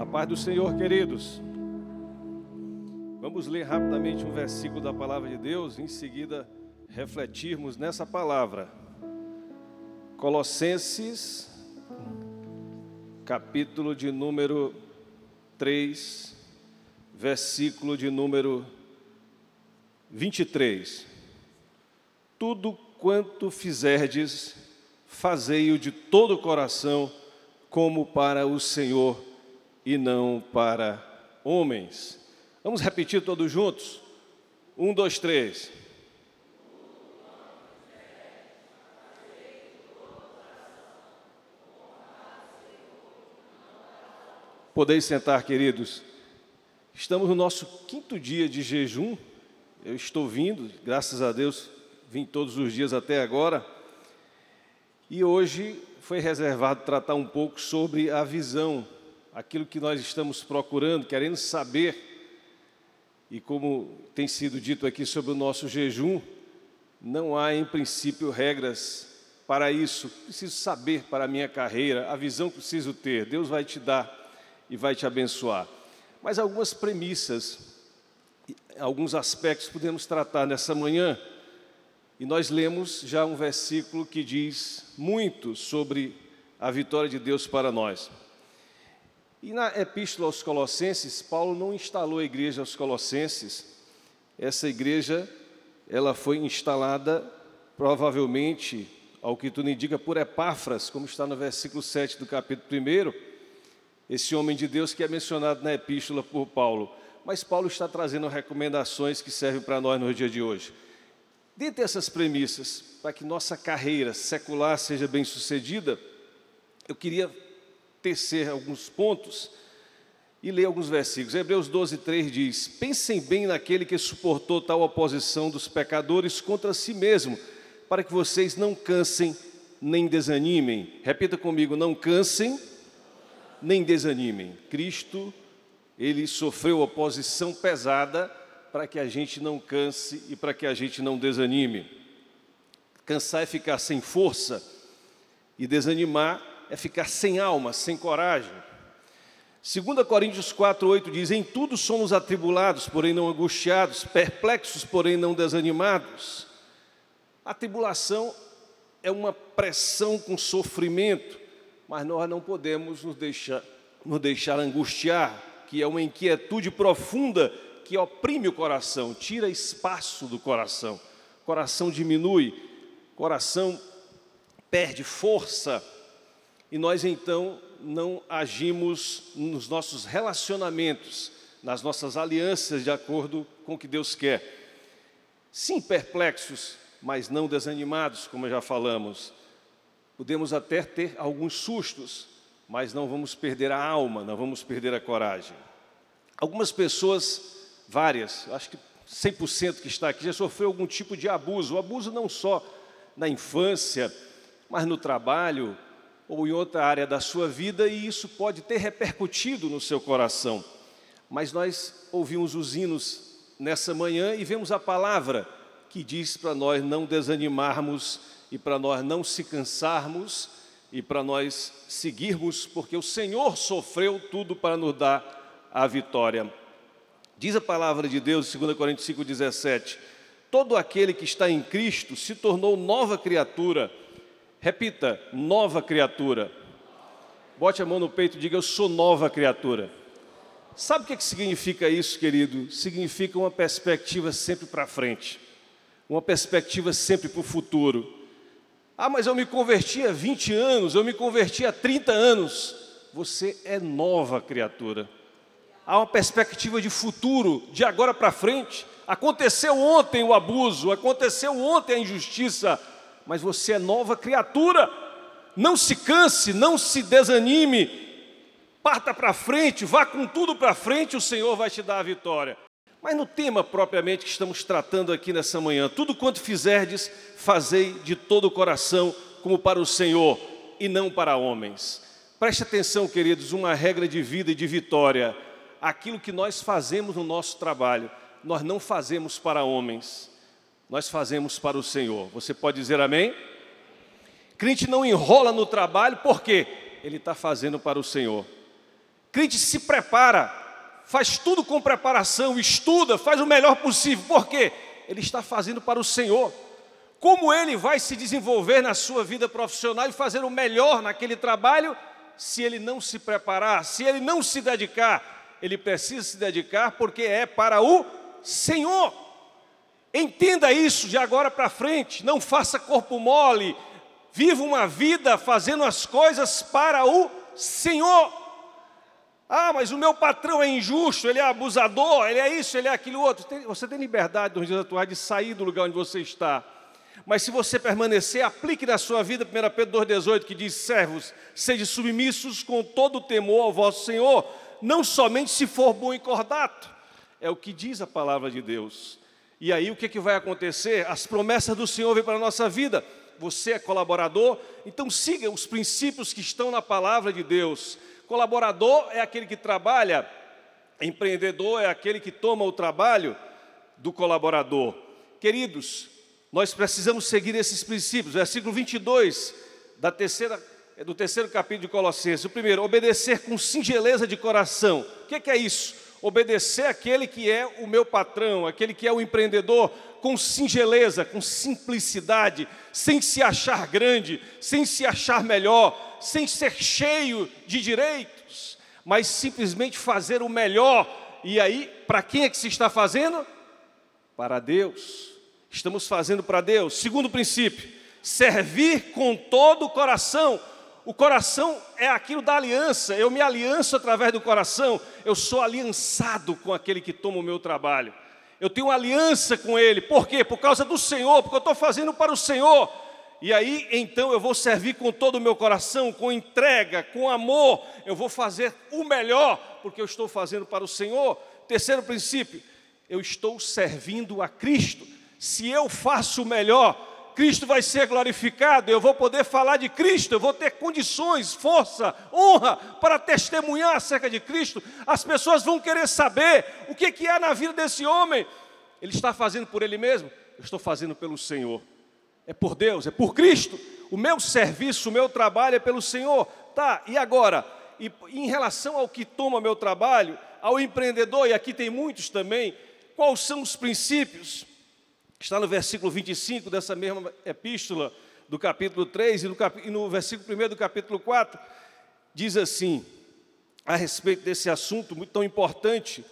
A paz do Senhor, queridos. Vamos ler rapidamente um versículo da palavra de Deus, em seguida refletirmos nessa palavra. Colossenses, capítulo de número 3, versículo de número 23. Tudo quanto fizerdes, fazei-o de todo o coração, como para o Senhor e não para homens. Vamos repetir todos juntos? Um, dois, três. Podeis sentar, queridos. Estamos no nosso quinto dia de jejum. Eu estou vindo, graças a Deus, vim todos os dias até agora. E hoje foi reservado tratar um pouco sobre a visão, aquilo que nós estamos procurando, querendo saber. E como tem sido dito aqui sobre o nosso jejum, não há em princípio regras para isso. Preciso saber para a minha carreira, a visão que preciso ter. Deus vai te dar e vai te abençoar. Mas algumas premissas, alguns aspectos podemos tratar nessa manhã. E nós lemos já um versículo que diz muito sobre a vitória de Deus para nós. E na epístola aos Colossenses, Paulo não instalou a igreja aos Colossenses. Essa igreja, ela foi instalada provavelmente, ao que tudo indica, por Epáfras, como está no versículo 7 do capítulo 1, esse homem de Deus que é mencionado na epístola por Paulo. Mas Paulo está trazendo recomendações que servem para nós no dia de hoje. Dentre essas premissas, para que nossa carreira secular seja bem sucedida, eu queria tecer alguns pontos e ler alguns versículos. Hebreus 12, 3 diz: Pensem bem naquele que suportou tal oposição dos pecadores contra si mesmo, para que vocês não cansem nem desanimem. Repita comigo: não cansem nem desanimem. Cristo, ele sofreu oposição pesada para que a gente não canse e para que a gente não desanime. Cansar é ficar sem força e desanimar é ficar sem alma, sem coragem. 2 Coríntios 4, 8 diz: Em tudo somos atribulados, porém não angustiados, perplexos, porém não desanimados. A tribulação é uma pressão com sofrimento, mas nós não podemos nos deixar, nos deixar angustiar, que é uma inquietude profunda que oprime o coração, tira espaço do coração. O coração diminui, o coração perde força, e nós então não agimos nos nossos relacionamentos, nas nossas alianças de acordo com o que Deus quer. Sim, perplexos, mas não desanimados, como já falamos. Podemos até ter alguns sustos, mas não vamos perder a alma, não vamos perder a coragem. Algumas pessoas, várias, acho que 100% que está aqui, já sofreu algum tipo de abuso. O abuso não só na infância, mas no trabalho, ou em outra área da sua vida e isso pode ter repercutido no seu coração. Mas nós ouvimos os hinos nessa manhã e vemos a palavra que diz para nós não desanimarmos e para nós não se cansarmos e para nós seguirmos, porque o Senhor sofreu tudo para nos dar a vitória. Diz a palavra de Deus, 2 Coríntios 5,17: Todo aquele que está em Cristo se tornou nova criatura Repita, nova criatura. Bote a mão no peito e diga: Eu sou nova criatura. Sabe o que, é significa isso, querido? Significa uma perspectiva sempre para frente, uma perspectiva sempre para o futuro. Ah, mas eu me converti há 20 anos, eu me converti há 30 anos. Você é nova criatura. Há uma perspectiva de futuro, de agora para frente. Aconteceu ontem o abuso, aconteceu ontem a injustiça, mas você é nova criatura. Não se canse, não se desanime, parta para frente, vá com tudo para frente, o Senhor vai te dar a vitória. Mas no tema propriamente que estamos tratando aqui nessa manhã, tudo quanto fizerdes, fazei de todo o coração, como para o Senhor e não para homens. Preste atenção, queridos, uma regra de vida e de vitória. Aquilo que nós fazemos no nosso trabalho, nós não fazemos para homens, nós fazemos para o Senhor. Você pode dizer amém? Crente não enrola no trabalho, porque ele está fazendo para o Senhor. Crente se prepara, faz tudo com preparação, estuda, faz o melhor possível. Por quê? Ele está fazendo para o Senhor. Como ele vai se desenvolver na sua vida profissional e fazer o melhor naquele trabalho se ele não se preparar, se ele não se dedicar? Ele precisa se dedicar porque é para o Senhor. Entenda isso de agora para frente, não faça corpo mole, viva uma vida fazendo as coisas para o Senhor. Ah, mas o meu patrão é injusto, ele é abusador, ele é isso, ele é aquilo outro. Você tem liberdade nos dias atuais de sair do lugar onde você está. Mas se você permanecer, aplique na sua vida 1 Pedro 2,18, que diz: servos, sede submissos com todo o temor ao vosso Senhor, não somente se for bom e cordato. É o que diz a palavra de Deus. E aí o que, que vai acontecer? As promessas do Senhor vêm para a nossa vida. Você é colaborador, então siga os princípios que estão na palavra de Deus. Colaborador é aquele que trabalha, empreendedor é aquele que toma o trabalho do colaborador. Queridos, nós precisamos seguir esses princípios. Versículo 22 da terceira, do terceiro capítulo de Colossenses. O primeiro, obedecer com singeleza de coração. O que, que é isso? Obedecer aquele que é o meu patrão, aquele que é o empreendedor, com singeleza, com simplicidade, sem se achar grande, sem se achar melhor, sem ser cheio de direitos, mas simplesmente fazer o melhor. E aí, para quem é que se está fazendo? Para Deus. Estamos fazendo para Deus. Segundo princípio, servir com todo o coração. O coração é aquilo da aliança. Eu me alianço através do coração. Eu sou aliançado com aquele que toma o meu trabalho. Eu tenho aliança com ele. Por quê? Por causa do Senhor, porque eu estou fazendo para o Senhor. E aí, então, eu vou servir com todo o meu coração, com entrega, com amor. Eu vou fazer o melhor, porque eu estou fazendo para o Senhor. Terceiro princípio, eu estou servindo a Cristo. Se eu faço o melhor, Cristo vai ser glorificado. Eu vou poder falar de Cristo, eu vou ter condições, força, honra para testemunhar acerca de Cristo. As pessoas vão querer saber o que, que há na vida desse homem. Ele está fazendo por ele mesmo? Eu estou fazendo pelo Senhor é por Deus, é por Cristo. O meu serviço, o meu trabalho é pelo Senhor. Tá, e agora? E, em relação ao que toma meu trabalho, ao empreendedor, e aqui tem muitos também, quais são os princípios? Está no versículo 25 dessa mesma epístola, do capítulo 3, e no, cap... e no versículo 1 do capítulo 4, diz assim, a respeito desse assunto muito tão importante,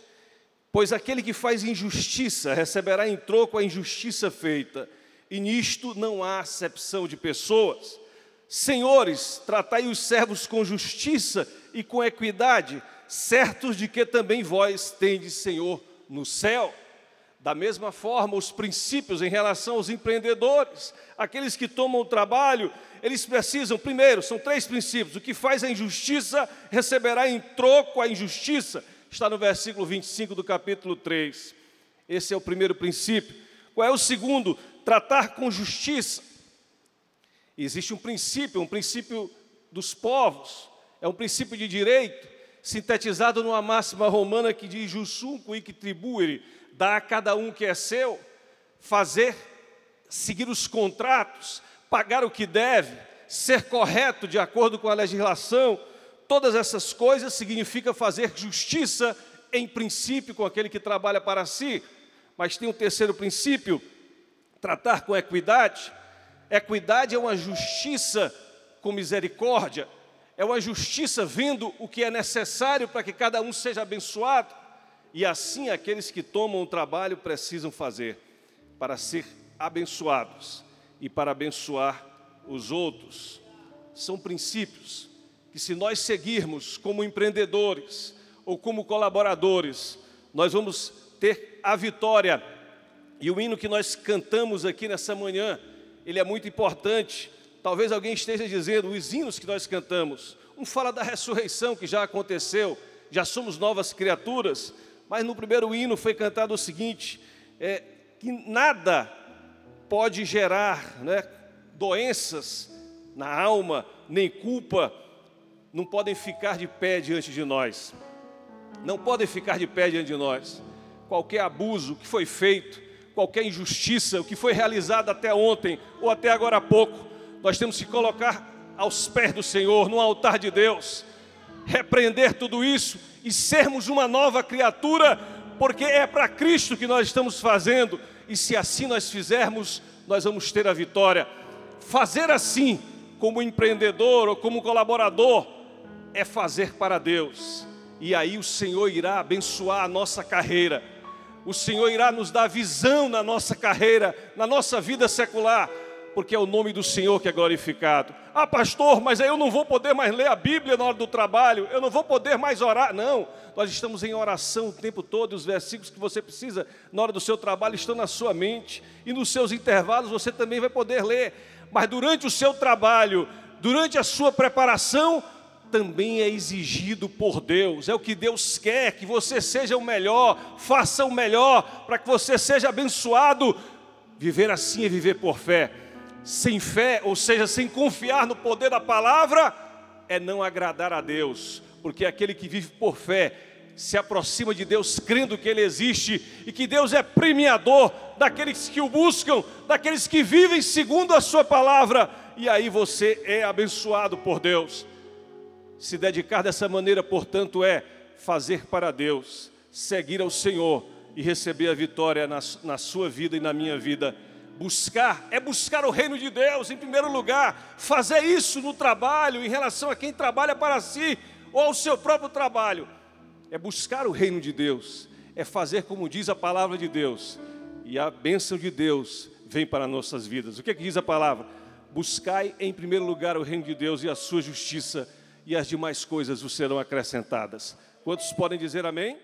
pois aquele que faz injustiça receberá em troco a injustiça feita, e nisto não há acepção de pessoas. Senhores, tratai os servos com justiça e com equidade, certos de que também vós tendes Senhor no céu. Da mesma forma, os princípios em relação aos empreendedores, aqueles que tomam o trabalho, eles precisam, primeiro, são três princípios: o que faz a injustiça receberá em troco a injustiça, está no versículo 25 do capítulo 3. Esse é o primeiro princípio. Qual é o segundo? tratar com justiça. Existe um princípio, um princípio dos povos, é um princípio de direito, sintetizado numa máxima romana que diz: Jusum quic tribuere, dá a cada um que é seu, fazer, seguir os contratos, pagar o que deve, ser correto de acordo com a legislação, todas essas coisas significa fazer justiça em princípio com aquele que trabalha para si. Mas tem um terceiro princípio, tratar com equidade. Equidade é uma justiça com misericórdia, é uma justiça vendo o que é necessário para que cada um seja abençoado. E assim aqueles que tomam o trabalho precisam fazer para ser abençoados e para abençoar os outros. São princípios que, se nós seguirmos como empreendedores ou como colaboradores, nós vamos ter a vitória e o hino que nós cantamos aqui nessa manhã, ele é muito importante. Talvez alguém esteja dizendo, os hinos que nós cantamos, um fala da ressurreição que já aconteceu, já somos novas criaturas, mas no primeiro hino foi cantado o seguinte: é, que nada pode gerar né, doenças na alma, nem culpa, não podem ficar de pé diante de nós. Não podem ficar de pé diante de nós. Qualquer abuso que foi feito, qualquer injustiça, o que foi realizado até ontem ou até agora há pouco, nós temos que colocar aos pés do Senhor, no altar de Deus, repreender tudo isso e sermos uma nova criatura, porque é para Cristo que nós estamos fazendo, e se assim nós fizermos, nós vamos ter a vitória. Fazer assim, como empreendedor ou como colaborador, é fazer para Deus, e aí o Senhor irá abençoar a nossa carreira, o Senhor irá nos dar visão na nossa carreira, na nossa vida secular, porque é o nome do Senhor que é glorificado. Ah, pastor, mas aí eu não vou poder mais ler a Bíblia na hora do trabalho, eu não vou poder mais orar. Não, nós estamos em oração o tempo todo, os versículos que você precisa na hora do seu trabalho estão na sua mente, e nos seus intervalos você também vai poder ler. Mas durante o seu trabalho, durante a sua preparação, também é exigido por Deus, é o que Deus quer, que você seja o melhor, faça o melhor, para que você seja abençoado. Viver assim é viver por fé sem fé, ou seja, sem confiar no poder da palavra, é não agradar a Deus, porque aquele que vive por fé se aproxima de Deus crendo que Ele existe e que Deus é premiador daqueles que o buscam, daqueles que vivem segundo a Sua palavra, e aí você é abençoado por Deus. Se dedicar dessa maneira, portanto, é fazer para Deus, seguir ao Senhor e receber a vitória na, na sua vida e na minha vida buscar, é buscar o reino de Deus em primeiro lugar, fazer isso no trabalho, em relação a quem trabalha para si ou ao seu próprio trabalho, é buscar o reino de Deus, é fazer como diz a palavra de Deus, e a bênção de Deus vem para nossas vidas. O que, é que diz a palavra? Buscai em primeiro lugar o reino de Deus e a sua justiça, e as demais coisas vos serão acrescentadas. Quantos podem dizer amém?